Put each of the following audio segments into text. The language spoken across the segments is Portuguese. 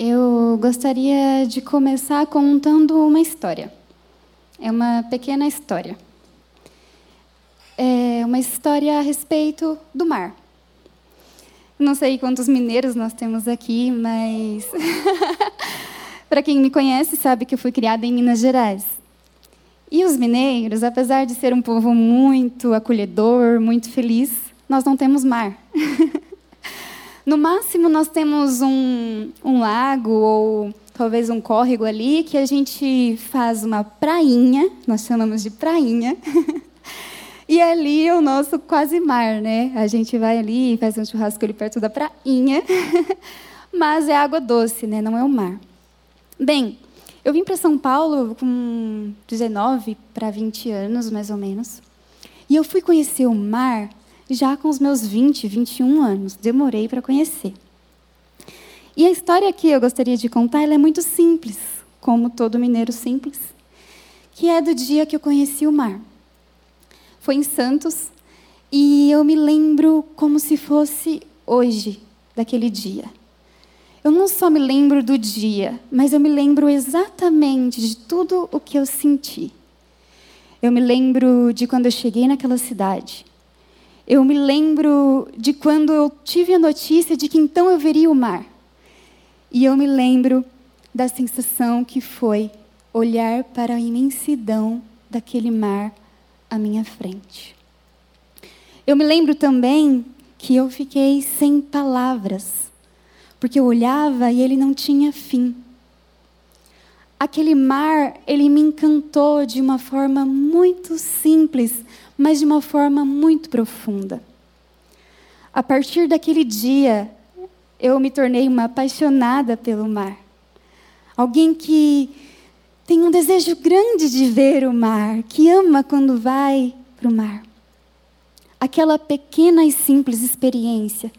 Eu gostaria de começar contando uma história. É uma pequena história. É uma história a respeito do mar. Não sei quantos mineiros nós temos aqui, mas para quem me conhece sabe que eu fui criada em Minas Gerais. E os mineiros, apesar de ser um povo muito acolhedor, muito feliz, nós não temos mar. No máximo, nós temos um, um lago ou talvez um córrego ali que a gente faz uma prainha, nós chamamos de prainha. e ali é o nosso quase mar, né? A gente vai ali e faz um churrasco ali perto da prainha. Mas é água doce, né? Não é o mar. Bem, eu vim para São Paulo com 19 para 20 anos, mais ou menos. E eu fui conhecer o mar já com os meus 20, 21 anos. Demorei para conhecer. E a história que eu gostaria de contar é muito simples, como todo mineiro simples, que é do dia que eu conheci o mar. Foi em Santos e eu me lembro como se fosse hoje daquele dia. Eu não só me lembro do dia, mas eu me lembro exatamente de tudo o que eu senti. Eu me lembro de quando eu cheguei naquela cidade. Eu me lembro de quando eu tive a notícia de que então eu veria o mar. E eu me lembro da sensação que foi olhar para a imensidão daquele mar à minha frente. Eu me lembro também que eu fiquei sem palavras, porque eu olhava e ele não tinha fim. Aquele mar, ele me encantou de uma forma muito simples, mas de uma forma muito profunda. A partir daquele dia, eu me tornei uma apaixonada pelo mar. Alguém que tem um desejo grande de ver o mar, que ama quando vai para o mar. Aquela pequena e simples experiência,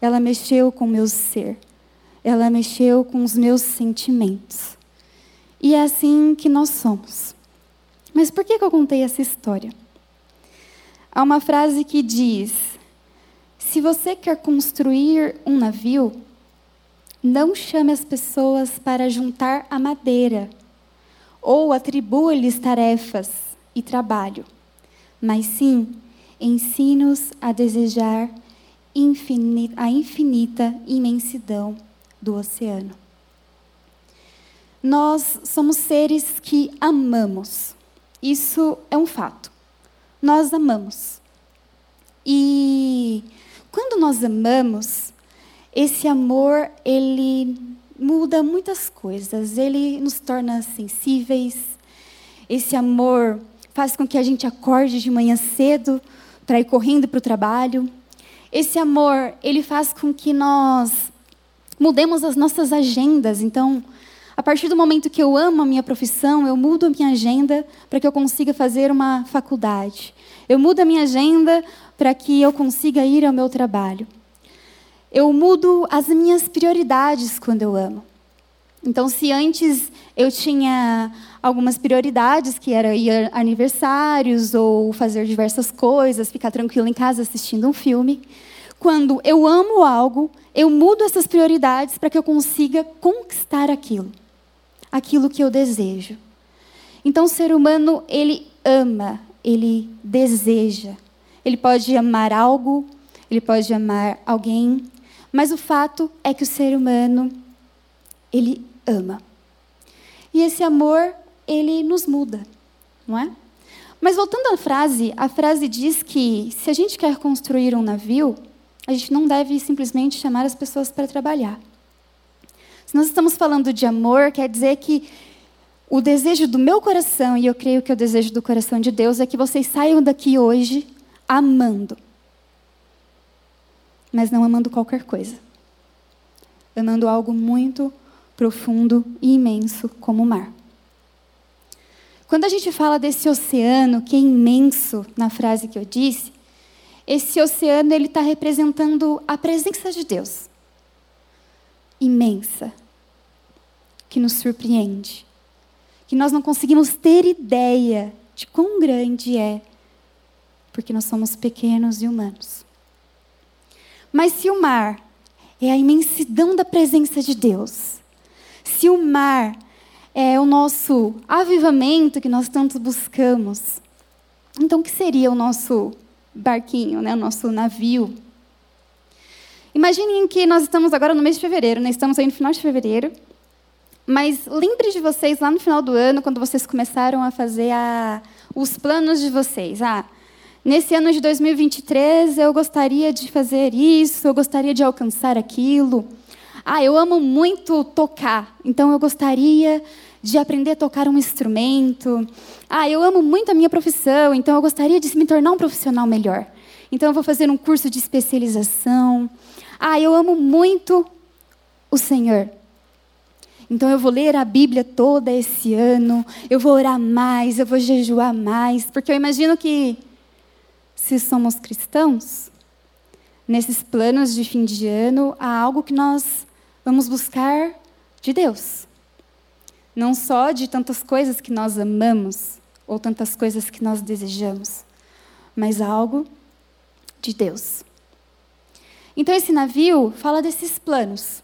ela mexeu com o meu ser, ela mexeu com os meus sentimentos. E é assim que nós somos. Mas por que eu contei essa história? Há uma frase que diz: Se você quer construir um navio, não chame as pessoas para juntar a madeira, ou atribua-lhes tarefas e trabalho, mas sim ensine-os a desejar a infinita imensidão do oceano. Nós somos seres que amamos. Isso é um fato nós amamos. E quando nós amamos, esse amor, ele muda muitas coisas. Ele nos torna sensíveis. Esse amor faz com que a gente acorde de manhã cedo para ir correndo para o trabalho. Esse amor, ele faz com que nós mudemos as nossas agendas. Então, a partir do momento que eu amo a minha profissão, eu mudo a minha agenda para que eu consiga fazer uma faculdade. Eu mudo a minha agenda para que eu consiga ir ao meu trabalho. Eu mudo as minhas prioridades quando eu amo. Então, se antes eu tinha algumas prioridades, que era ir a aniversários ou fazer diversas coisas, ficar tranquilo em casa assistindo um filme, quando eu amo algo, eu mudo essas prioridades para que eu consiga conquistar aquilo aquilo que eu desejo. Então, o ser humano, ele ama, ele deseja. Ele pode amar algo, ele pode amar alguém, mas o fato é que o ser humano, ele ama. E esse amor, ele nos muda, não é? Mas voltando à frase, a frase diz que se a gente quer construir um navio, a gente não deve simplesmente chamar as pessoas para trabalhar. Se nós estamos falando de amor, quer dizer que o desejo do meu coração, e eu creio que é o desejo do coração de Deus, é que vocês saiam daqui hoje amando. Mas não amando qualquer coisa. Amando algo muito profundo e imenso como o mar. Quando a gente fala desse oceano que é imenso, na frase que eu disse, esse oceano ele está representando a presença de Deus imensa que nos surpreende, que nós não conseguimos ter ideia de quão grande é, porque nós somos pequenos e humanos. Mas se o mar é a imensidão da presença de Deus, se o mar é o nosso avivamento que nós tanto buscamos, então o que seria o nosso barquinho, né, o nosso navio? Imaginem que nós estamos agora no mês de fevereiro, né? estamos aí no final de fevereiro, mas lembre de vocês lá no final do ano, quando vocês começaram a fazer a, os planos de vocês. Ah, nesse ano de 2023 eu gostaria de fazer isso, eu gostaria de alcançar aquilo. Ah, eu amo muito tocar, então eu gostaria de aprender a tocar um instrumento. Ah, eu amo muito a minha profissão, então eu gostaria de me tornar um profissional melhor. Então eu vou fazer um curso de especialização. Ah, eu amo muito o Senhor. Então eu vou ler a Bíblia toda esse ano, eu vou orar mais, eu vou jejuar mais, porque eu imagino que se somos cristãos, nesses planos de fim de ano, há algo que nós vamos buscar de Deus. Não só de tantas coisas que nós amamos ou tantas coisas que nós desejamos, mas algo de Deus. Então esse navio fala desses planos.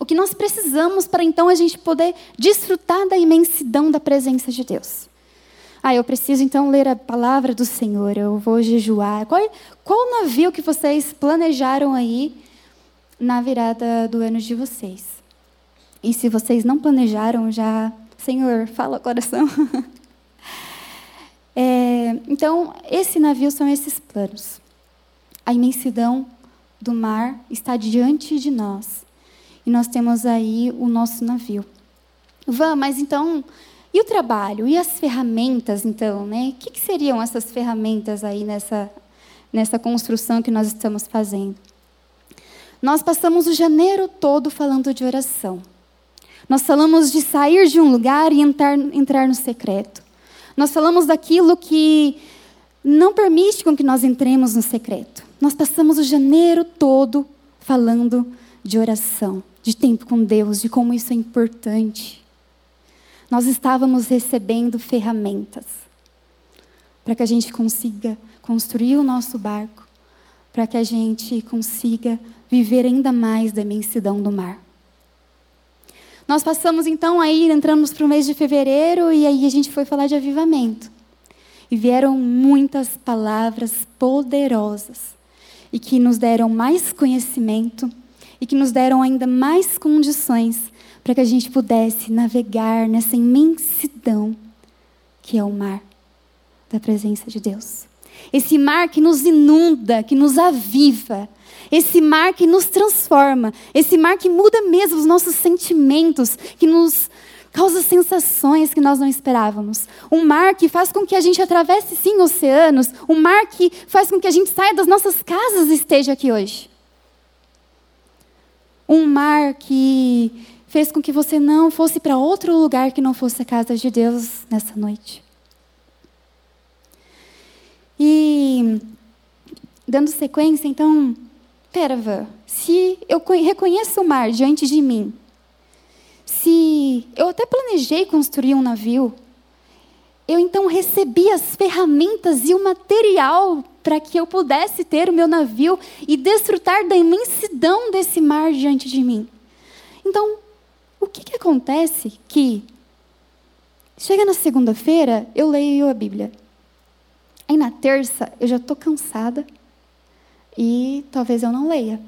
O que nós precisamos para então a gente poder desfrutar da imensidão da presença de Deus. Ah, eu preciso então ler a palavra do Senhor, eu vou jejuar. Qual, qual navio que vocês planejaram aí na virada do ano de vocês? E se vocês não planejaram, já, Senhor, fala coração. é, então, esse navio são esses planos. A imensidão do mar está diante de nós. E nós temos aí o nosso navio. Vã, mas então, e o trabalho? E as ferramentas, então? Né? O que, que seriam essas ferramentas aí nessa, nessa construção que nós estamos fazendo? Nós passamos o janeiro todo falando de oração. Nós falamos de sair de um lugar e entrar, entrar no secreto. Nós falamos daquilo que não permite com que nós entremos no secreto. Nós passamos o janeiro todo falando de oração de tempo com Deus, de como isso é importante. Nós estávamos recebendo ferramentas para que a gente consiga construir o nosso barco, para que a gente consiga viver ainda mais da imensidão do mar. Nós passamos então aí, entramos para o mês de fevereiro e aí a gente foi falar de avivamento. E vieram muitas palavras poderosas e que nos deram mais conhecimento e que nos deram ainda mais condições para que a gente pudesse navegar nessa imensidão que é o mar da presença de Deus. Esse mar que nos inunda, que nos aviva, esse mar que nos transforma, esse mar que muda mesmo os nossos sentimentos, que nos causa sensações que nós não esperávamos. Um mar que faz com que a gente atravesse sim oceanos, um mar que faz com que a gente saia das nossas casas e esteja aqui hoje um mar que fez com que você não fosse para outro lugar que não fosse a casa de Deus nessa noite. E dando sequência, então, pera, Vã, se eu reconheço o mar diante de mim, se eu até planejei construir um navio, eu então recebi as ferramentas e o material para que eu pudesse ter o meu navio e desfrutar da imensidão desse mar diante de mim. Então, o que, que acontece que chega na segunda-feira, eu leio a Bíblia. Aí na terça, eu já estou cansada e talvez eu não leia.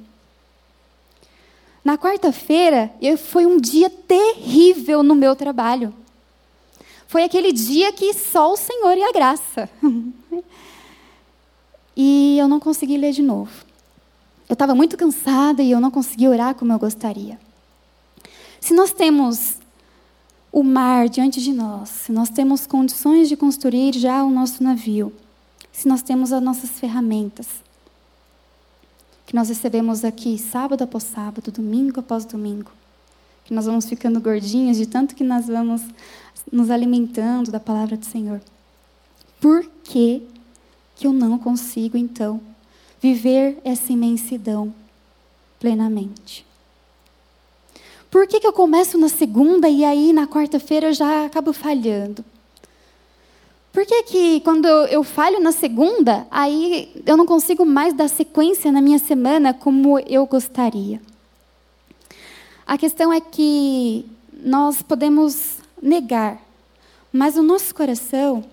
Na quarta-feira, foi um dia terrível no meu trabalho. Foi aquele dia que só o Senhor e a graça. e eu não consegui ler de novo. Eu estava muito cansada e eu não consegui orar como eu gostaria. Se nós temos o mar diante de nós, se nós temos condições de construir já o nosso navio, se nós temos as nossas ferramentas, que nós recebemos aqui sábado após sábado, domingo após domingo, que nós vamos ficando gordinhos de tanto que nós vamos nos alimentando da palavra do Senhor. Por que que eu não consigo, então, viver essa imensidão plenamente? Por que, que eu começo na segunda e aí na quarta-feira eu já acabo falhando? Por que, que quando eu falho na segunda, aí eu não consigo mais dar sequência na minha semana como eu gostaria? A questão é que nós podemos negar, mas o nosso coração,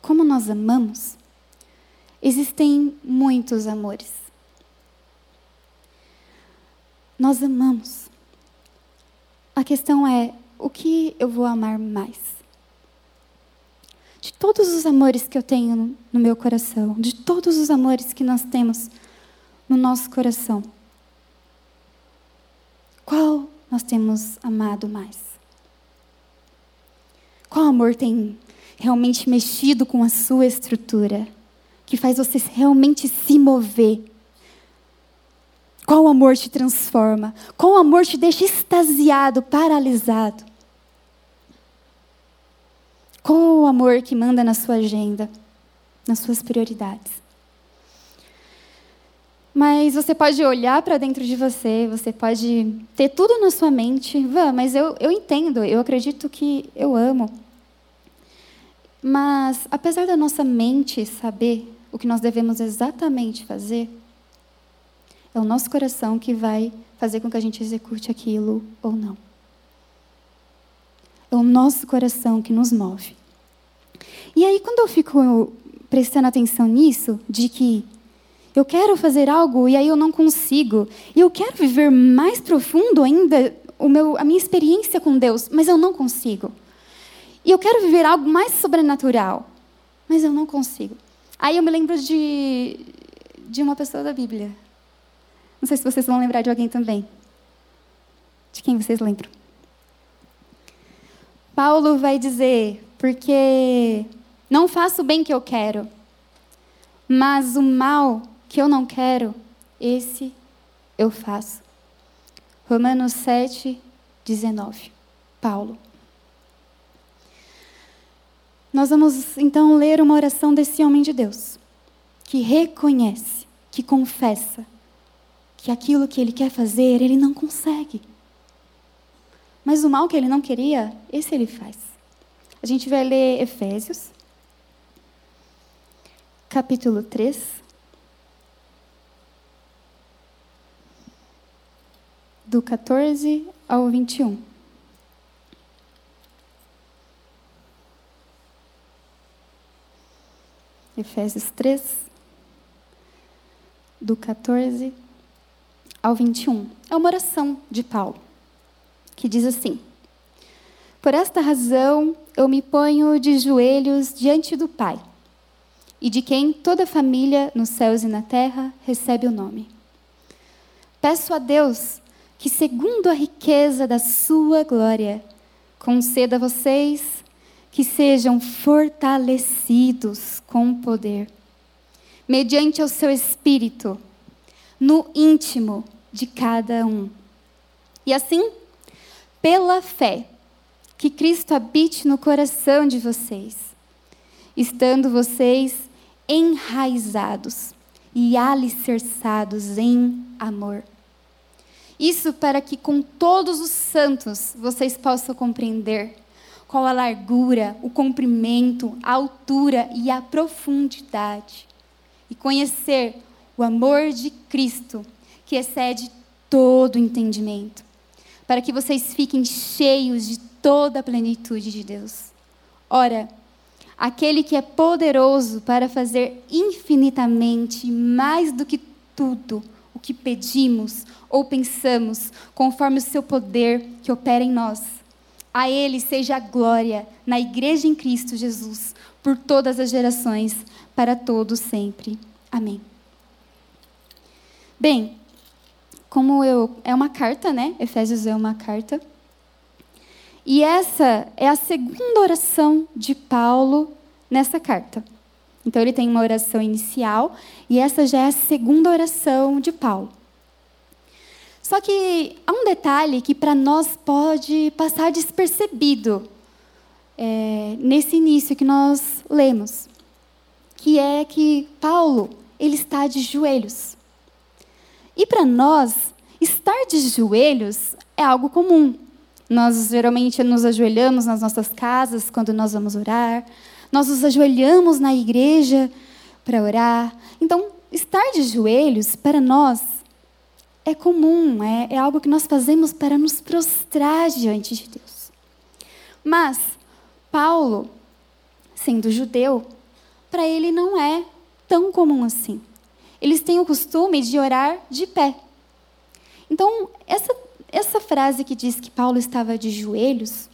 como nós amamos, existem muitos amores. Nós amamos. A questão é: o que eu vou amar mais? Todos os amores que eu tenho no meu coração, de todos os amores que nós temos no nosso coração, qual nós temos amado mais? Qual amor tem realmente mexido com a sua estrutura? Que faz você realmente se mover? Qual amor te transforma? Qual amor te deixa extasiado, paralisado? Qual o amor que manda na sua agenda, nas suas prioridades? Mas você pode olhar para dentro de você, você pode ter tudo na sua mente. Vã, mas eu, eu entendo, eu acredito que eu amo. Mas, apesar da nossa mente saber o que nós devemos exatamente fazer, é o nosso coração que vai fazer com que a gente execute aquilo ou não. É o nosso coração que nos move. E aí, quando eu fico prestando atenção nisso, de que eu quero fazer algo e aí eu não consigo. E eu quero viver mais profundo ainda o meu, a minha experiência com Deus, mas eu não consigo. E eu quero viver algo mais sobrenatural, mas eu não consigo. Aí eu me lembro de, de uma pessoa da Bíblia. Não sei se vocês vão lembrar de alguém também. De quem vocês lembram? Paulo vai dizer: porque não faço o bem que eu quero, mas o mal que eu não quero, esse eu faço. Romanos 7, 19. Paulo. Nós vamos então ler uma oração desse homem de Deus, que reconhece, que confessa, que aquilo que ele quer fazer, ele não consegue. Mas o mal que ele não queria, esse ele faz. A gente vai ler Efésios, capítulo 3. do 14 ao 21. Efésios 3, do 14 ao 21. É uma oração de Paulo, que diz assim: Por esta razão eu me ponho de joelhos diante do Pai, e de quem toda família nos céus e na terra recebe o nome. Peço a Deus que, segundo a riqueza da sua glória, conceda a vocês que sejam fortalecidos com poder, mediante o seu espírito, no íntimo de cada um. E assim, pela fé, que Cristo habite no coração de vocês, estando vocês enraizados e alicerçados em amor isso para que com todos os santos vocês possam compreender qual a largura, o comprimento, a altura e a profundidade. E conhecer o amor de Cristo, que excede todo entendimento. Para que vocês fiquem cheios de toda a plenitude de Deus. Ora, aquele que é poderoso para fazer infinitamente mais do que tudo o que pedimos ou pensamos, conforme o seu poder que opera em nós. A Ele seja a glória na Igreja em Cristo Jesus, por todas as gerações, para todos sempre. Amém. Bem, como eu. É uma carta, né? Efésios é uma carta. E essa é a segunda oração de Paulo nessa carta. Então ele tem uma oração inicial e essa já é a segunda oração de Paulo. Só que há um detalhe que para nós pode passar despercebido é, nesse início que nós lemos, que é que Paulo ele está de joelhos. E para nós, estar de joelhos é algo comum. Nós geralmente nos ajoelhamos nas nossas casas quando nós vamos orar, nós nos ajoelhamos na igreja para orar. Então, estar de joelhos, para nós, é comum, é, é algo que nós fazemos para nos prostrar diante de Deus. Mas Paulo, sendo judeu, para ele não é tão comum assim. Eles têm o costume de orar de pé. Então, essa, essa frase que diz que Paulo estava de joelhos,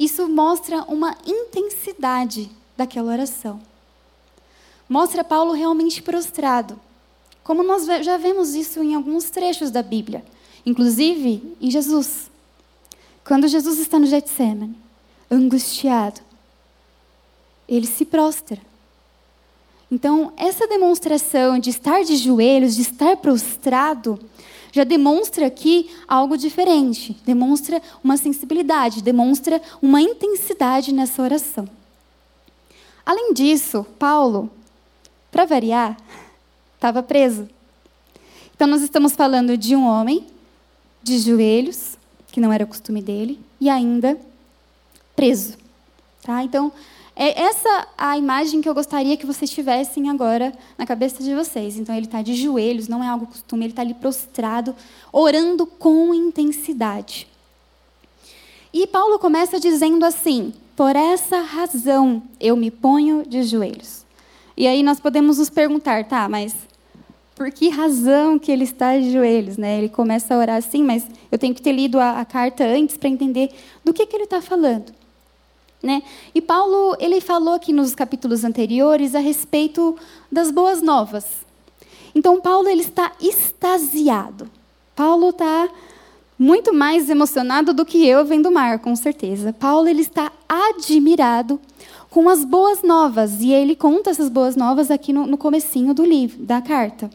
isso mostra uma intensidade daquela oração. Mostra Paulo realmente prostrado. Como nós já vemos isso em alguns trechos da Bíblia, inclusive em Jesus. Quando Jesus está no Getsemane, angustiado, ele se prostra. Então, essa demonstração de estar de joelhos, de estar prostrado, já demonstra aqui algo diferente, demonstra uma sensibilidade, demonstra uma intensidade nessa oração. Além disso, Paulo, para variar, estava preso. Então, nós estamos falando de um homem de joelhos, que não era o costume dele, e ainda preso. Tá? Então, é essa a imagem que eu gostaria que vocês tivessem agora na cabeça de vocês. Então, ele está de joelhos, não é algo costume, ele está ali prostrado, orando com intensidade. E Paulo começa dizendo assim: Por essa razão eu me ponho de joelhos. E aí nós podemos nos perguntar, tá, mas por que razão que ele está de joelhos? Né? Ele começa a orar assim, mas eu tenho que ter lido a, a carta antes para entender do que, que ele está falando. Né? E Paulo ele falou aqui nos capítulos anteriores a respeito das boas novas. Então Paulo ele está extasiado. Paulo está muito mais emocionado do que eu vendo o mar, com certeza. Paulo ele está admirado com as boas novas e ele conta essas boas novas aqui no, no comecinho do livro, da carta.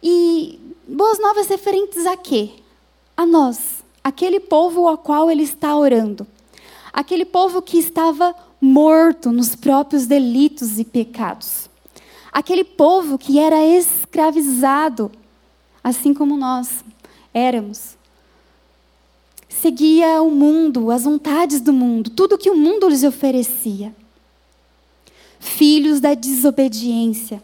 E boas novas referentes a quê? A nós, aquele povo ao qual ele está orando aquele povo que estava morto nos próprios delitos e pecados. Aquele povo que era escravizado, assim como nós éramos. Seguia o mundo, as vontades do mundo, tudo que o mundo lhes oferecia. Filhos da desobediência,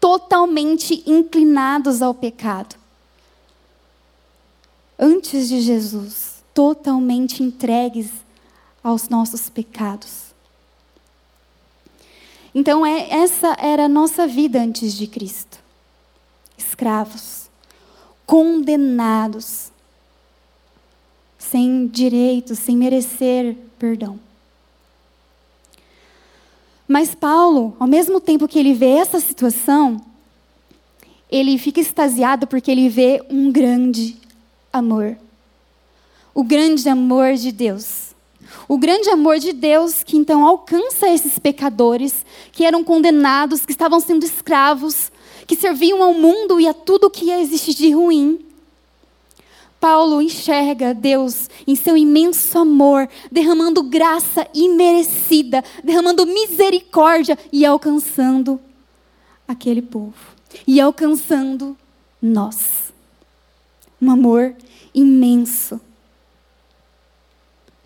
totalmente inclinados ao pecado. Antes de Jesus, totalmente entregues aos nossos pecados. Então, é, essa era a nossa vida antes de Cristo. Escravos, condenados, sem direitos, sem merecer perdão. Mas Paulo, ao mesmo tempo que ele vê essa situação, ele fica extasiado porque ele vê um grande amor. O grande amor de Deus. O grande amor de Deus que então alcança esses pecadores que eram condenados, que estavam sendo escravos, que serviam ao mundo e a tudo que existe de ruim. Paulo enxerga Deus em seu imenso amor, derramando graça imerecida, derramando misericórdia e alcançando aquele povo, e alcançando nós. Um amor imenso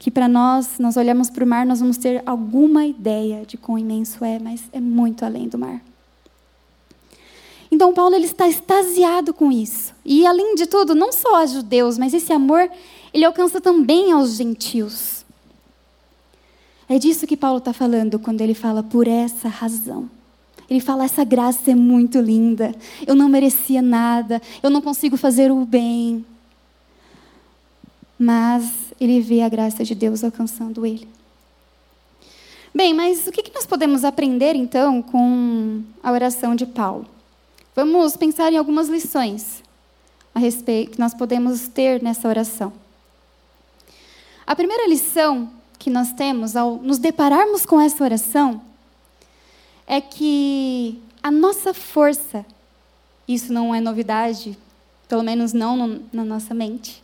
que para nós, nós olhamos para o mar, nós vamos ter alguma ideia de quão imenso é, mas é muito além do mar. Então Paulo ele está extasiado com isso. E além de tudo, não só aos judeus, mas esse amor ele alcança também aos gentios. É disso que Paulo está falando quando ele fala por essa razão. Ele fala: essa graça é muito linda. Eu não merecia nada. Eu não consigo fazer o bem. Mas ele vê a graça de Deus alcançando ele. Bem, mas o que nós podemos aprender então com a oração de Paulo? Vamos pensar em algumas lições a respeito que nós podemos ter nessa oração. A primeira lição que nós temos ao nos depararmos com essa oração é que a nossa força, isso não é novidade, pelo menos não no, na nossa mente,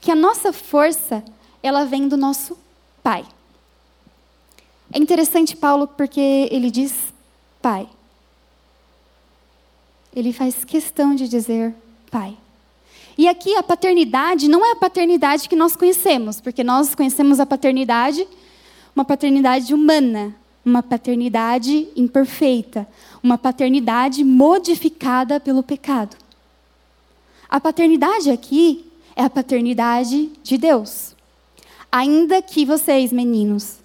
que a nossa força, ela vem do nosso Pai. É interessante Paulo porque ele diz Pai. Ele faz questão de dizer Pai. E aqui a paternidade não é a paternidade que nós conhecemos, porque nós conhecemos a paternidade, uma paternidade humana, uma paternidade imperfeita, uma paternidade modificada pelo pecado. A paternidade aqui é a paternidade de Deus. Ainda que vocês, meninos,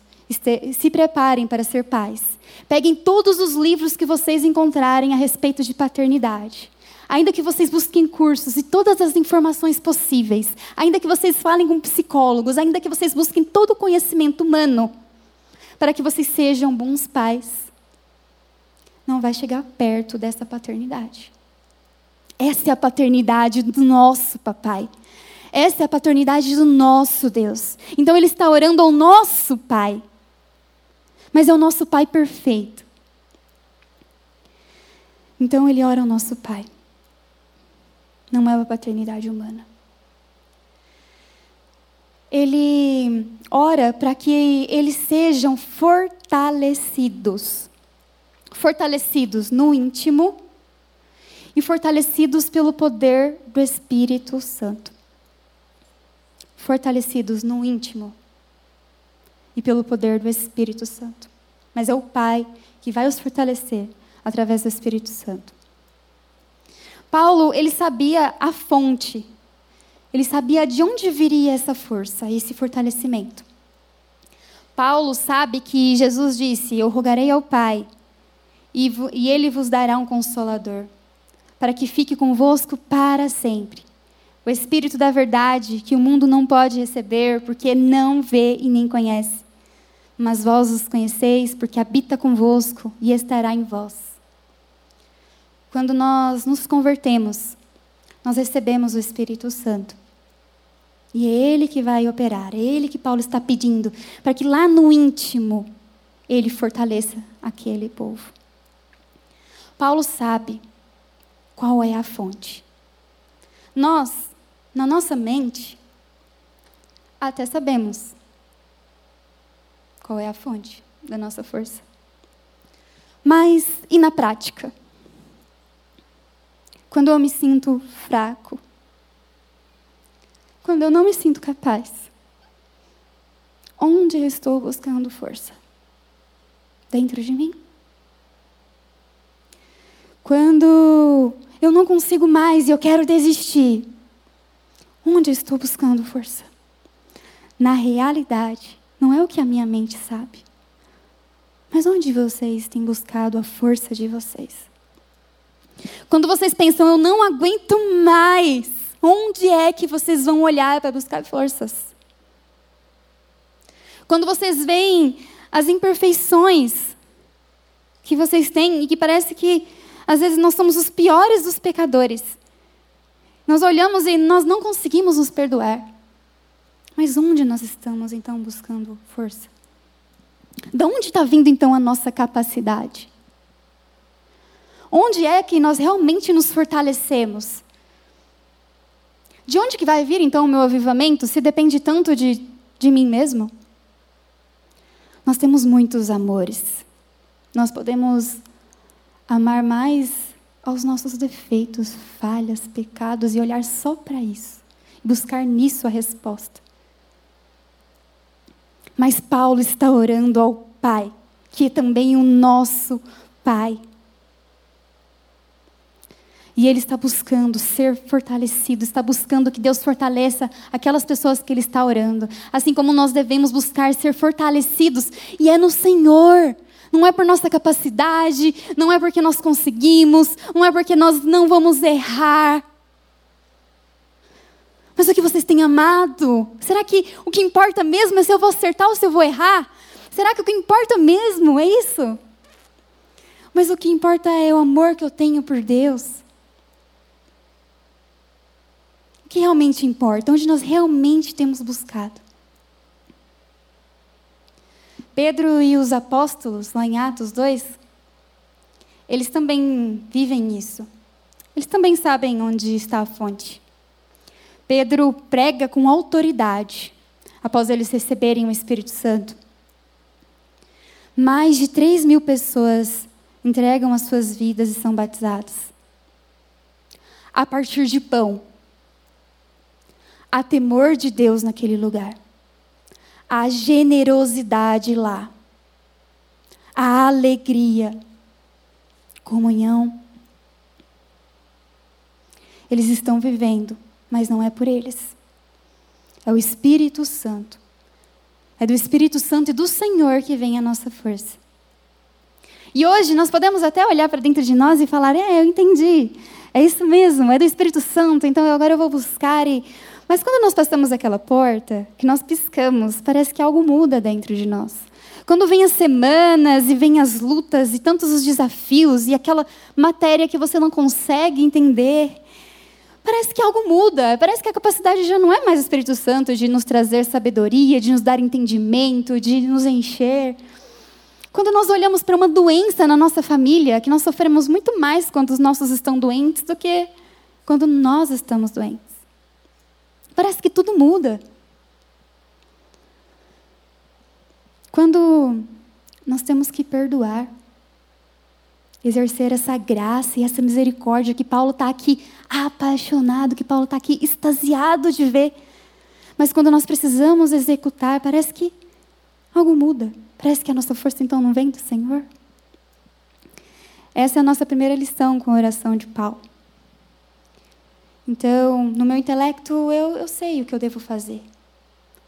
se preparem para ser pais, peguem todos os livros que vocês encontrarem a respeito de paternidade. Ainda que vocês busquem cursos e todas as informações possíveis, ainda que vocês falem com psicólogos, ainda que vocês busquem todo o conhecimento humano, para que vocês sejam bons pais, não vai chegar perto dessa paternidade. Essa é a paternidade do nosso papai. Essa é a paternidade do nosso Deus. Então ele está orando ao nosso Pai. Mas é o nosso Pai perfeito. Então ele ora ao nosso Pai. Não é uma paternidade humana. Ele ora para que eles sejam fortalecidos. Fortalecidos no íntimo e fortalecidos pelo poder do Espírito Santo fortalecidos no íntimo e pelo poder do Espírito Santo. Mas é o Pai que vai os fortalecer através do Espírito Santo. Paulo, ele sabia a fonte. Ele sabia de onde viria essa força, esse fortalecimento. Paulo sabe que Jesus disse: Eu rogarei ao Pai, e, ele vos dará um consolador, para que fique convosco para sempre o Espírito da verdade que o mundo não pode receber porque não vê e nem conhece. Mas vós os conheceis porque habita convosco e estará em vós. Quando nós nos convertemos, nós recebemos o Espírito Santo. E é Ele que vai operar, é Ele que Paulo está pedindo, para que lá no íntimo Ele fortaleça aquele povo. Paulo sabe qual é a fonte. Nós na nossa mente, até sabemos qual é a fonte da nossa força. Mas e na prática? Quando eu me sinto fraco, quando eu não me sinto capaz, onde eu estou buscando força? Dentro de mim? Quando eu não consigo mais e eu quero desistir, Onde eu estou buscando força? Na realidade, não é o que a minha mente sabe. Mas onde vocês têm buscado a força de vocês? Quando vocês pensam, eu não aguento mais, onde é que vocês vão olhar para buscar forças? Quando vocês veem as imperfeições que vocês têm e que parece que às vezes nós somos os piores dos pecadores, nós olhamos e nós não conseguimos nos perdoar. Mas onde nós estamos então buscando força? De onde está vindo então a nossa capacidade? Onde é que nós realmente nos fortalecemos? De onde que vai vir então o meu avivamento se depende tanto de, de mim mesmo? Nós temos muitos amores. Nós podemos amar mais aos nossos defeitos, falhas, pecados e olhar só para isso, buscar nisso a resposta. Mas Paulo está orando ao Pai, que é também o nosso Pai. E ele está buscando ser fortalecido, está buscando que Deus fortaleça aquelas pessoas que ele está orando. Assim como nós devemos buscar ser fortalecidos, e é no Senhor não é por nossa capacidade, não é porque nós conseguimos, não é porque nós não vamos errar. Mas o que vocês têm amado? Será que o que importa mesmo é se eu vou acertar ou se eu vou errar? Será que o que importa mesmo é isso? Mas o que importa é o amor que eu tenho por Deus. O que realmente importa? Onde nós realmente temos buscado. Pedro e os apóstolos, lá em Atos 2, eles também vivem isso. Eles também sabem onde está a fonte. Pedro prega com autoridade após eles receberem o Espírito Santo. Mais de 3 mil pessoas entregam as suas vidas e são batizadas. A partir de pão. Há temor de Deus naquele lugar a generosidade lá, a alegria, comunhão. eles estão vivendo, mas não é por eles. É o Espírito Santo. É do Espírito Santo e do Senhor que vem a nossa força. E hoje nós podemos até olhar para dentro de nós e falar: é, eu entendi. É isso mesmo, é do Espírito Santo, então agora eu vou buscar e. Mas quando nós passamos aquela porta, que nós piscamos, parece que algo muda dentro de nós. Quando vem as semanas e vem as lutas e tantos os desafios e aquela matéria que você não consegue entender, parece que algo muda. Parece que a capacidade já não é mais o Espírito Santo de nos trazer sabedoria, de nos dar entendimento, de nos encher. Quando nós olhamos para uma doença na nossa família, que nós sofremos muito mais quando os nossos estão doentes do que quando nós estamos doentes. Parece que tudo muda. Quando nós temos que perdoar, exercer essa graça e essa misericórdia que Paulo está aqui apaixonado, que Paulo está aqui extasiado de ver. Mas quando nós precisamos executar, parece que algo muda. Parece que a nossa força então não vem do Senhor. Essa é a nossa primeira lição com a oração de Paulo. Então, no meu intelecto, eu, eu sei o que eu devo fazer.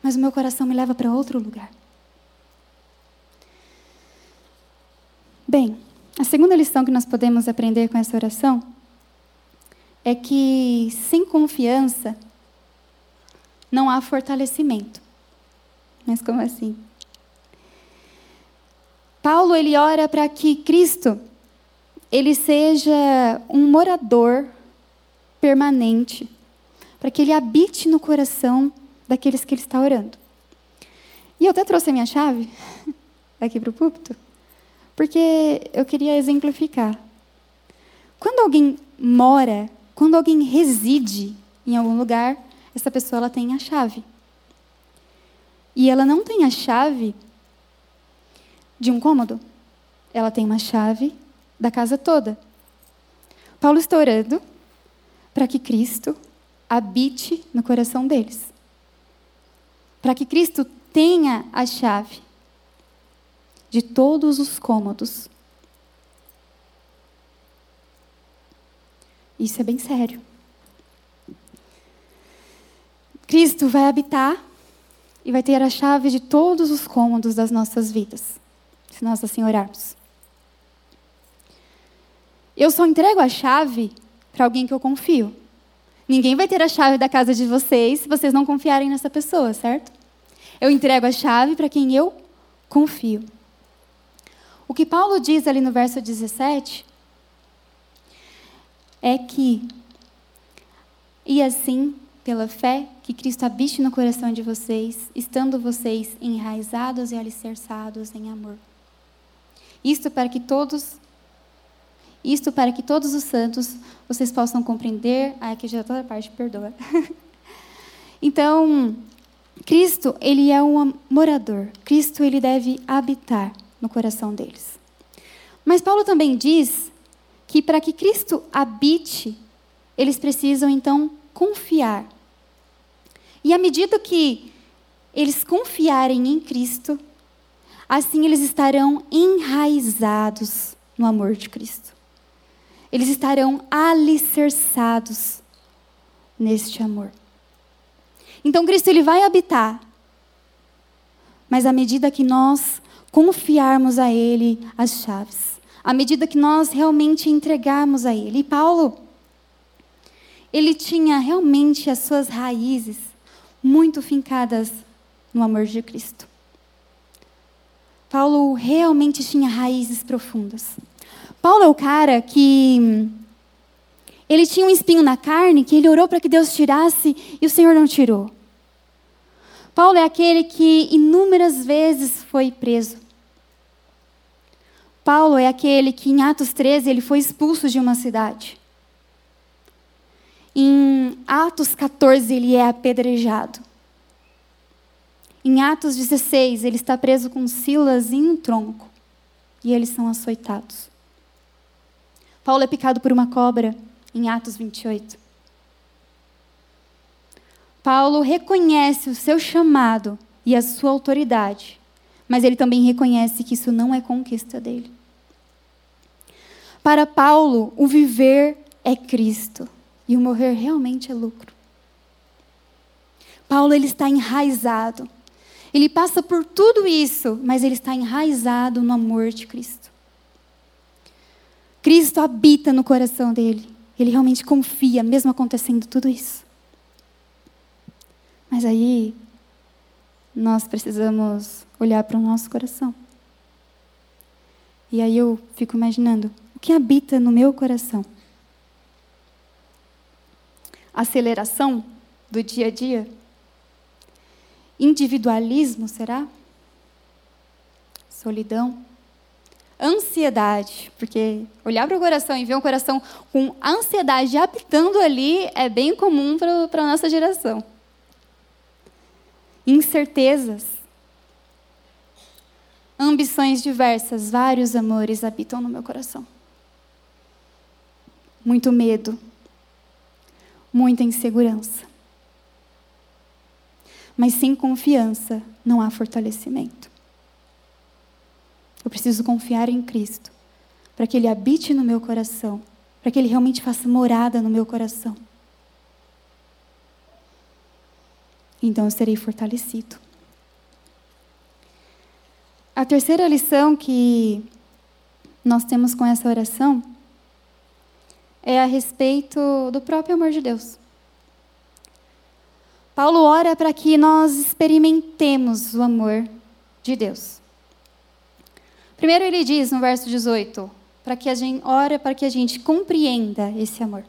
Mas o meu coração me leva para outro lugar. Bem, a segunda lição que nós podemos aprender com essa oração é que sem confiança não há fortalecimento. Mas como assim? Paulo ele ora para que Cristo ele seja um morador permanente, para que ele habite no coração daqueles que ele está orando. E eu até trouxe a minha chave aqui para o púlpito. Porque eu queria exemplificar. Quando alguém mora, quando alguém reside em algum lugar, essa pessoa ela tem a chave. E ela não tem a chave de um cômodo. Ela tem uma chave da casa toda. Paulo está orando para que Cristo habite no coração deles. Para que Cristo tenha a chave de todos os cômodos. Isso é bem sério. Cristo vai habitar e vai ter a chave de todos os cômodos das nossas vidas, se nós assim orarmos. Eu só entrego a chave para alguém que eu confio. Ninguém vai ter a chave da casa de vocês se vocês não confiarem nessa pessoa, certo? Eu entrego a chave para quem eu confio. O que Paulo diz ali no verso 17 é que, e assim, pela fé, que Cristo habite no coração de vocês, estando vocês enraizados e alicerçados em amor. Isto para que todos isto para que todos os santos vocês possam compreender. Ah, aqui já toda parte, perdoa. então, Cristo, ele é um morador. Cristo, ele deve habitar no coração deles. Mas Paulo também diz que para que Cristo habite, eles precisam então confiar. E à medida que eles confiarem em Cristo, assim eles estarão enraizados no amor de Cristo. Eles estarão alicerçados neste amor. Então Cristo ele vai habitar. Mas à medida que nós confiarmos a Ele as chaves, à medida que nós realmente entregarmos a Ele. E Paulo, ele tinha realmente as suas raízes muito fincadas no amor de Cristo. Paulo realmente tinha raízes profundas. Paulo é o cara que ele tinha um espinho na carne que ele orou para que Deus tirasse e o Senhor não tirou. Paulo é aquele que inúmeras vezes foi preso. Paulo é aquele que em Atos 13 ele foi expulso de uma cidade. Em Atos 14 ele é apedrejado. Em Atos 16 ele está preso com Silas em um tronco e eles são açoitados. Paulo é picado por uma cobra em Atos 28. Paulo reconhece o seu chamado e a sua autoridade, mas ele também reconhece que isso não é conquista dele. Para Paulo, o viver é Cristo. E o morrer realmente é lucro. Paulo ele está enraizado. Ele passa por tudo isso, mas ele está enraizado no amor de Cristo. Cristo habita no coração dele. Ele realmente confia, mesmo acontecendo tudo isso. Mas aí, nós precisamos olhar para o nosso coração. E aí eu fico imaginando: o que habita no meu coração? Aceleração do dia a dia? Individualismo, será? Solidão? Ansiedade, porque olhar para o coração e ver um coração com ansiedade habitando ali é bem comum para a nossa geração. Incertezas, ambições diversas, vários amores habitam no meu coração. Muito medo, muita insegurança. Mas sem confiança não há fortalecimento. Eu preciso confiar em Cristo, para que Ele habite no meu coração, para que Ele realmente faça morada no meu coração. Então eu serei fortalecido. A terceira lição que nós temos com essa oração é a respeito do próprio amor de Deus. Paulo ora para que nós experimentemos o amor de Deus. Primeiro ele diz no verso 18, para que a gente ora para que a gente compreenda esse amor.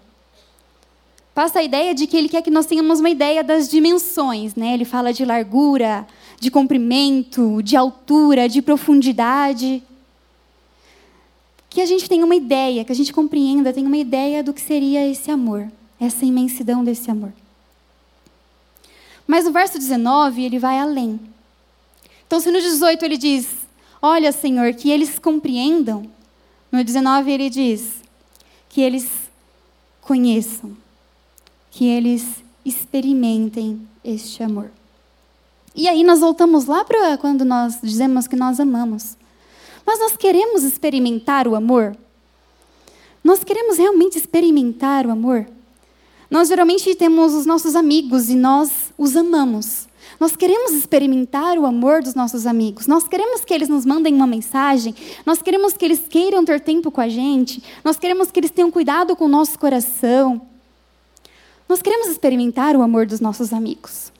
Passa a ideia de que ele quer que nós tenhamos uma ideia das dimensões, né? Ele fala de largura, de comprimento, de altura, de profundidade. Que a gente tenha uma ideia, que a gente compreenda, tenha uma ideia do que seria esse amor, essa imensidão desse amor. Mas no verso 19 ele vai além. Então, se no 18 ele diz: Olha, Senhor, que eles compreendam, no 19 ele diz: Que eles conheçam, que eles experimentem este amor. E aí nós voltamos lá para quando nós dizemos que nós amamos. Mas nós queremos experimentar o amor? Nós queremos realmente experimentar o amor? Nós geralmente temos os nossos amigos e nós os amamos. Nós queremos experimentar o amor dos nossos amigos. Nós queremos que eles nos mandem uma mensagem. Nós queremos que eles queiram ter tempo com a gente. Nós queremos que eles tenham cuidado com o nosso coração. Nós queremos experimentar o amor dos nossos amigos.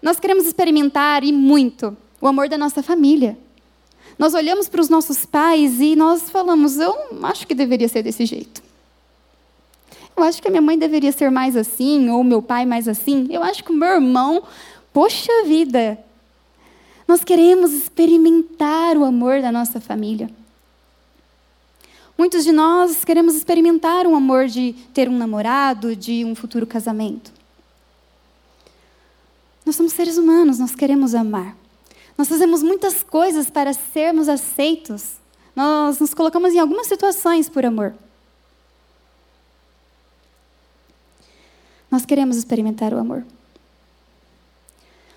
Nós queremos experimentar, e muito, o amor da nossa família. Nós olhamos para os nossos pais e nós falamos: eu acho que deveria ser desse jeito. Eu acho que a minha mãe deveria ser mais assim, ou meu pai mais assim. Eu acho que o meu irmão, poxa vida. Nós queremos experimentar o amor da nossa família. Muitos de nós queremos experimentar o amor de ter um namorado, de um futuro casamento. Nós somos seres humanos, nós queremos amar. Nós fazemos muitas coisas para sermos aceitos. Nós nos colocamos em algumas situações por amor. Nós queremos experimentar o amor.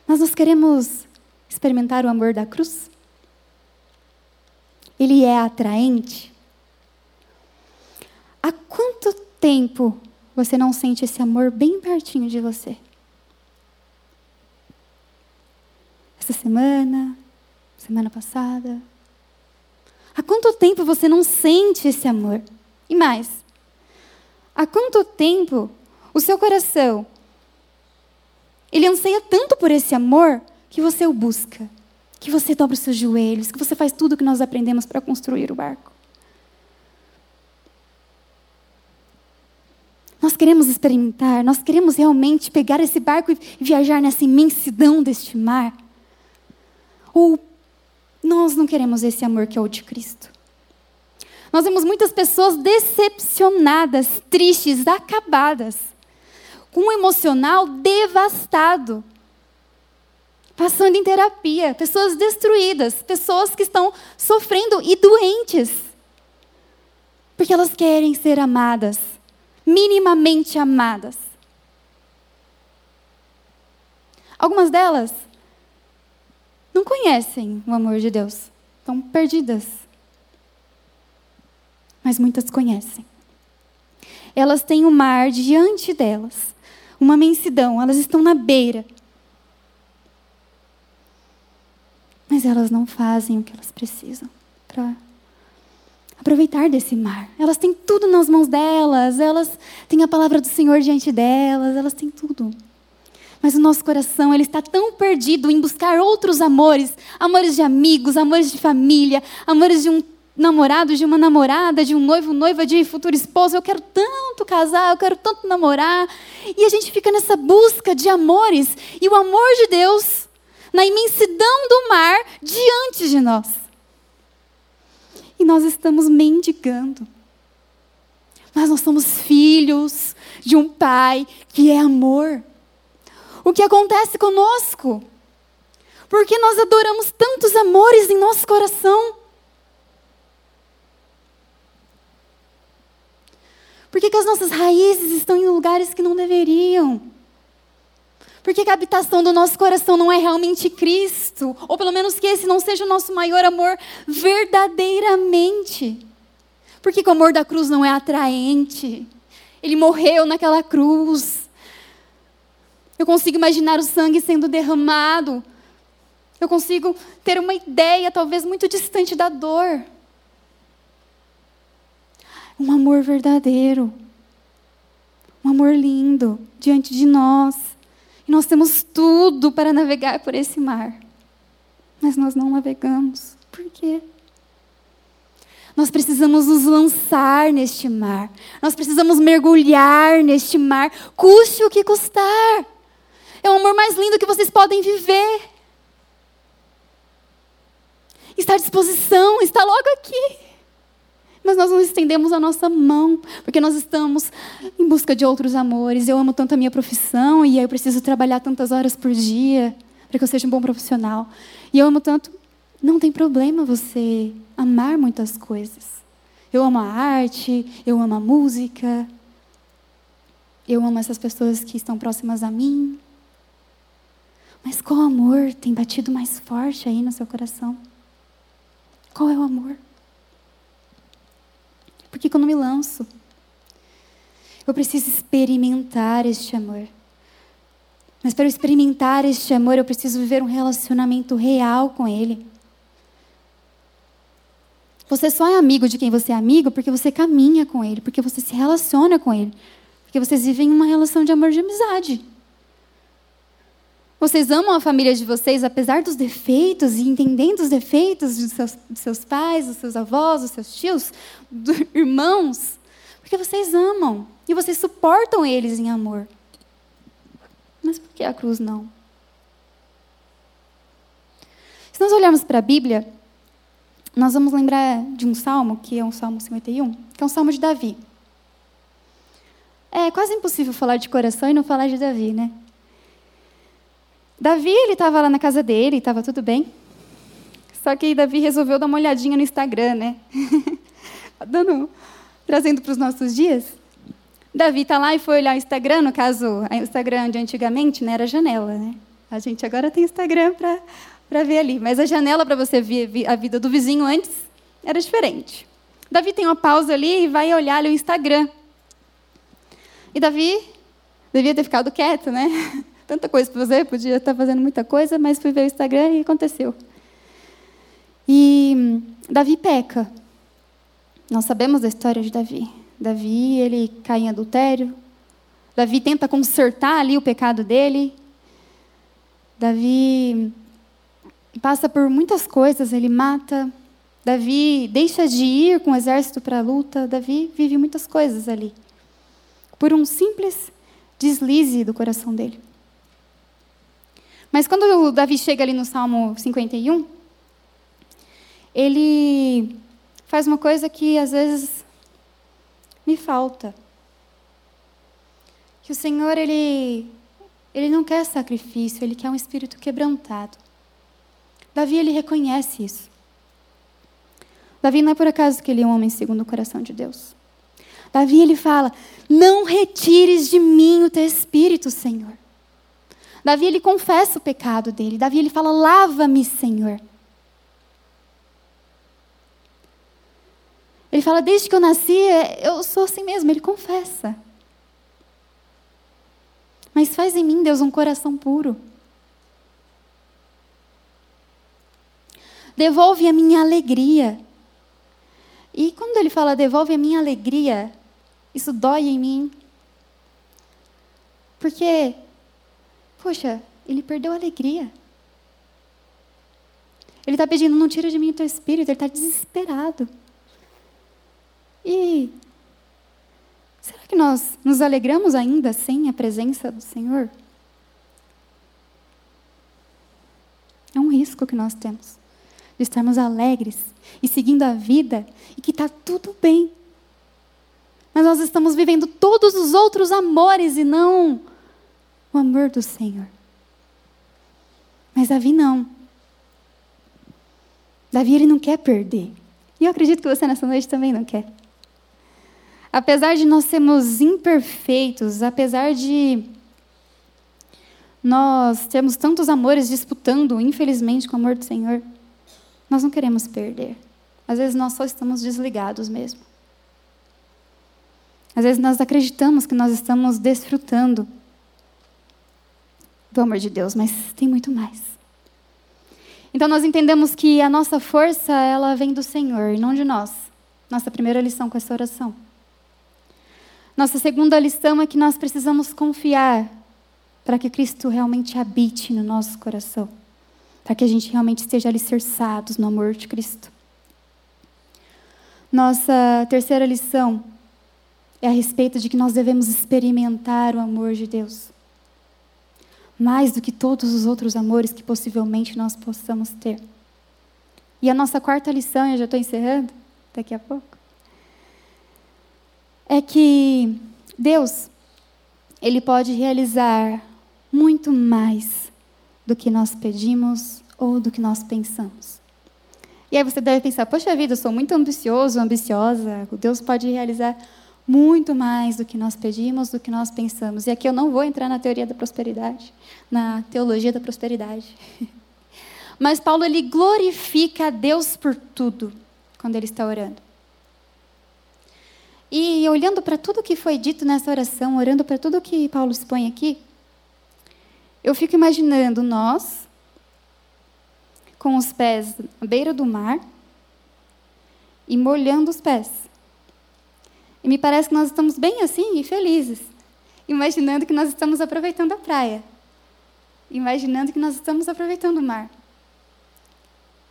Mas nós queremos experimentar o amor da cruz? Ele é atraente? Há quanto tempo você não sente esse amor bem pertinho de você? essa semana, semana passada? Há quanto tempo você não sente esse amor? E mais, há quanto tempo o seu coração ele anseia tanto por esse amor que você o busca, que você dobra os seus joelhos, que você faz tudo o que nós aprendemos para construir o barco? Nós queremos experimentar, nós queremos realmente pegar esse barco e viajar nessa imensidão deste mar. Ou nós não queremos esse amor que é o de Cristo? Nós vemos muitas pessoas decepcionadas, tristes, acabadas, com um emocional devastado, passando em terapia, pessoas destruídas, pessoas que estão sofrendo e doentes, porque elas querem ser amadas, minimamente amadas. Algumas delas não conhecem o amor de Deus, estão perdidas. Mas muitas conhecem. elas têm o mar diante delas, uma imensidão, elas estão na beira. Mas elas não fazem o que elas precisam para aproveitar desse mar. Elas têm tudo nas mãos delas, elas têm a palavra do Senhor diante delas, elas têm tudo. Mas o nosso coração, ele está tão perdido em buscar outros amores, amores de amigos, amores de família, amores de um namorado, de uma namorada, de um noivo, noiva, de futuro esposo. Eu quero tanto casar, eu quero tanto namorar. E a gente fica nessa busca de amores e o amor de Deus na imensidão do mar diante de nós. E nós estamos mendigando. Mas nós somos filhos de um pai que é amor o que acontece conosco. Porque nós adoramos tantos amores em nosso coração. Por que, que as nossas raízes estão em lugares que não deveriam? Por que, que a habitação do nosso coração não é realmente Cristo? Ou pelo menos que esse não seja o nosso maior amor verdadeiramente? Por que, que o amor da cruz não é atraente? Ele morreu naquela cruz. Eu consigo imaginar o sangue sendo derramado. Eu consigo ter uma ideia, talvez muito distante da dor. Um amor verdadeiro. Um amor lindo diante de nós. E nós temos tudo para navegar por esse mar. Mas nós não navegamos. Por quê? Nós precisamos nos lançar neste mar. Nós precisamos mergulhar neste mar, custe o que custar. É o amor mais lindo que vocês podem viver. Está à disposição, está logo aqui. Mas nós não estendemos a nossa mão, porque nós estamos em busca de outros amores. Eu amo tanto a minha profissão e eu preciso trabalhar tantas horas por dia para que eu seja um bom profissional. E eu amo tanto. Não tem problema você amar muitas coisas. Eu amo a arte, eu amo a música, eu amo essas pessoas que estão próximas a mim. Mas qual amor tem batido mais forte aí no seu coração? Qual é o amor? Por que, que eu não me lanço? Eu preciso experimentar este amor. Mas para eu experimentar este amor, eu preciso viver um relacionamento real com Ele. Você só é amigo de quem você é amigo porque você caminha com Ele, porque você se relaciona com Ele, porque vocês vivem uma relação de amor de amizade. Vocês amam a família de vocês apesar dos defeitos e entendendo os defeitos dos seus, dos seus pais, dos seus avós, dos seus tios, dos irmãos, porque vocês amam e vocês suportam eles em amor. Mas por que a cruz não? Se nós olharmos para a Bíblia, nós vamos lembrar de um salmo, que é um salmo 51, que é um salmo de Davi. É quase impossível falar de coração e não falar de Davi, né? Davi, ele estava lá na casa dele, estava tudo bem. Só que Davi resolveu dar uma olhadinha no Instagram, né? Dando, trazendo para os nossos dias. Davi está lá e foi olhar o Instagram, no caso, o Instagram de antigamente né, era janela, né? A gente agora tem Instagram para ver ali. Mas a janela para você ver a vida do vizinho antes era diferente. Davi tem uma pausa ali e vai olhar ali o Instagram. E Davi devia ter ficado quieto, né? tanta coisa para fazer, podia estar fazendo muita coisa, mas fui ver o Instagram e aconteceu. E hum, Davi peca. Nós sabemos da história de Davi. Davi, ele cai em adultério. Davi tenta consertar ali o pecado dele. Davi passa por muitas coisas, ele mata. Davi deixa de ir com o exército para a luta. Davi vive muitas coisas ali. Por um simples deslize do coração dele. Mas quando o Davi chega ali no Salmo 51, ele faz uma coisa que às vezes me falta. Que o Senhor, ele, ele não quer sacrifício, ele quer um espírito quebrantado. Davi, ele reconhece isso. Davi não é por acaso que ele é um homem segundo o coração de Deus. Davi, ele fala: Não retires de mim o teu espírito, Senhor. Davi ele confessa o pecado dele. Davi ele fala: "Lava-me, Senhor". Ele fala: Desde que eu nasci, é, eu sou assim mesmo. Ele confessa. Mas faz em mim, Deus, um coração puro. Devolve a minha alegria. E quando ele fala devolve a minha alegria, isso dói em mim. Porque, poxa, ele perdeu a alegria. Ele está pedindo, não tira de mim o teu espírito, ele está desesperado. E será que nós nos alegramos ainda sem a presença do Senhor? É um risco que nós temos de estarmos alegres e seguindo a vida e que está tudo bem. Mas nós estamos vivendo todos os outros amores e não o amor do Senhor. Mas Davi não. Davi ele não quer perder. E eu acredito que você nessa noite também não quer. Apesar de nós sermos imperfeitos, apesar de nós termos tantos amores disputando, infelizmente, com o amor do Senhor, nós não queremos perder. Às vezes nós só estamos desligados mesmo. Às vezes nós acreditamos que nós estamos desfrutando do amor de Deus, mas tem muito mais. Então nós entendemos que a nossa força, ela vem do Senhor e não de nós. Nossa primeira lição com essa oração. Nossa segunda lição é que nós precisamos confiar para que Cristo realmente habite no nosso coração para que a gente realmente esteja alicerçados no amor de Cristo. Nossa terceira lição é a respeito de que nós devemos experimentar o amor de Deus. Mais do que todos os outros amores que possivelmente nós possamos ter. E a nossa quarta lição, eu já estou encerrando daqui a pouco, é que Deus, Ele pode realizar muito mais do que nós pedimos ou do que nós pensamos. E aí você deve pensar: poxa vida, eu sou muito ambicioso, ambiciosa. Deus pode realizar muito mais do que nós pedimos, do que nós pensamos. E aqui eu não vou entrar na teoria da prosperidade, na teologia da prosperidade. Mas Paulo ele glorifica a Deus por tudo quando ele está orando. E olhando para tudo que foi dito nessa oração, orando para tudo que Paulo expõe aqui, eu fico imaginando nós, com os pés à beira do mar, e molhando os pés. E me parece que nós estamos bem assim e felizes, imaginando que nós estamos aproveitando a praia, imaginando que nós estamos aproveitando o mar.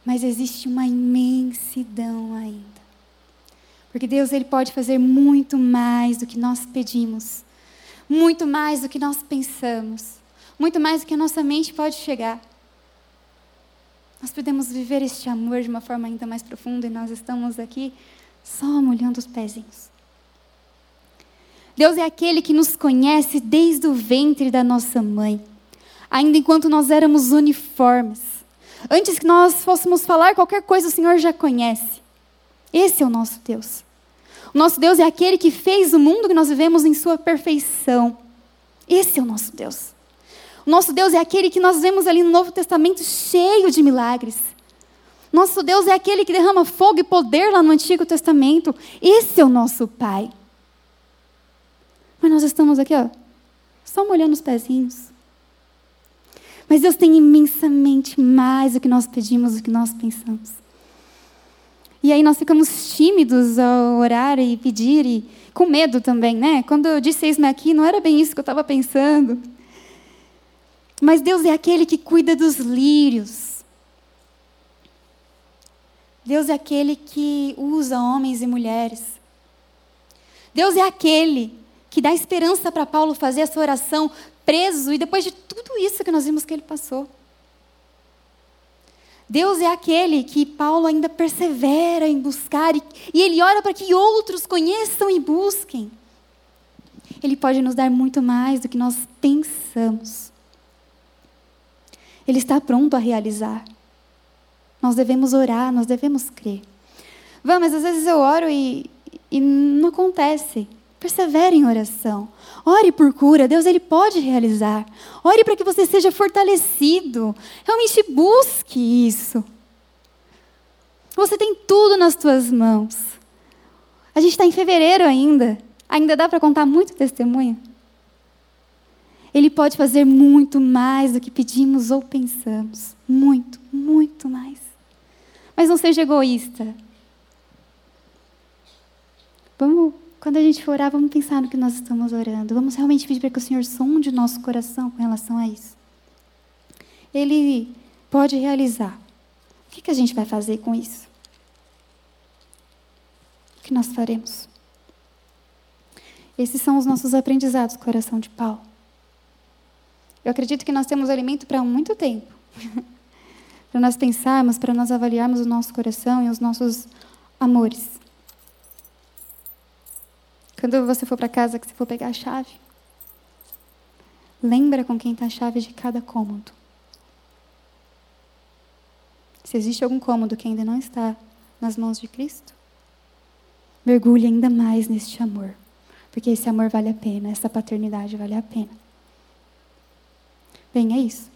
Mas existe uma imensidão ainda. Porque Deus ele pode fazer muito mais do que nós pedimos, muito mais do que nós pensamos muito mais do que a nossa mente pode chegar. Nós podemos viver este amor de uma forma ainda mais profunda e nós estamos aqui só molhando os pezinhos. Deus é aquele que nos conhece desde o ventre da nossa mãe, ainda enquanto nós éramos uniformes. Antes que nós fôssemos falar qualquer coisa, o Senhor já conhece. Esse é o nosso Deus. O nosso Deus é aquele que fez o mundo que nós vivemos em sua perfeição. Esse é o nosso Deus. O nosso Deus é aquele que nós vemos ali no Novo Testamento cheio de milagres. Nosso Deus é aquele que derrama fogo e poder lá no Antigo Testamento. Esse é o nosso Pai. Mas nós estamos aqui, ó, só molhando os pezinhos. Mas Deus tem imensamente mais do que nós pedimos, do que nós pensamos. E aí nós ficamos tímidos ao orar e pedir, e com medo também, né? Quando eu disse isso aqui, não era bem isso que eu estava pensando. Mas Deus é aquele que cuida dos lírios. Deus é aquele que usa homens e mulheres. Deus é aquele que dá esperança para Paulo fazer essa oração preso e depois de tudo isso que nós vimos que ele passou. Deus é aquele que Paulo ainda persevera em buscar e, e ele ora para que outros conheçam e busquem. Ele pode nos dar muito mais do que nós pensamos. Ele está pronto a realizar. Nós devemos orar, nós devemos crer. Vamos, às vezes eu oro e, e não acontece. Persevere em oração. Ore por cura. Deus ele pode realizar. Ore para que você seja fortalecido. Realmente busque isso. Você tem tudo nas tuas mãos. A gente está em fevereiro ainda. Ainda dá para contar muito testemunho? Ele pode fazer muito mais do que pedimos ou pensamos. Muito, muito mais. Mas não seja egoísta. Vamos, quando a gente for orar, vamos pensar no que nós estamos orando. Vamos realmente pedir para que o Senhor sonde o nosso coração com relação a isso. Ele pode realizar. O que, que a gente vai fazer com isso? O que nós faremos? Esses são os nossos aprendizados, coração de Paulo. Eu acredito que nós temos alimento para muito tempo. para nós pensarmos, para nós avaliarmos o nosso coração e os nossos amores. Quando você for para casa, que você for pegar a chave, lembra com quem está a chave de cada cômodo. Se existe algum cômodo que ainda não está nas mãos de Cristo, mergulhe ainda mais neste amor, porque esse amor vale a pena, essa paternidade vale a pena. Bem, é isso.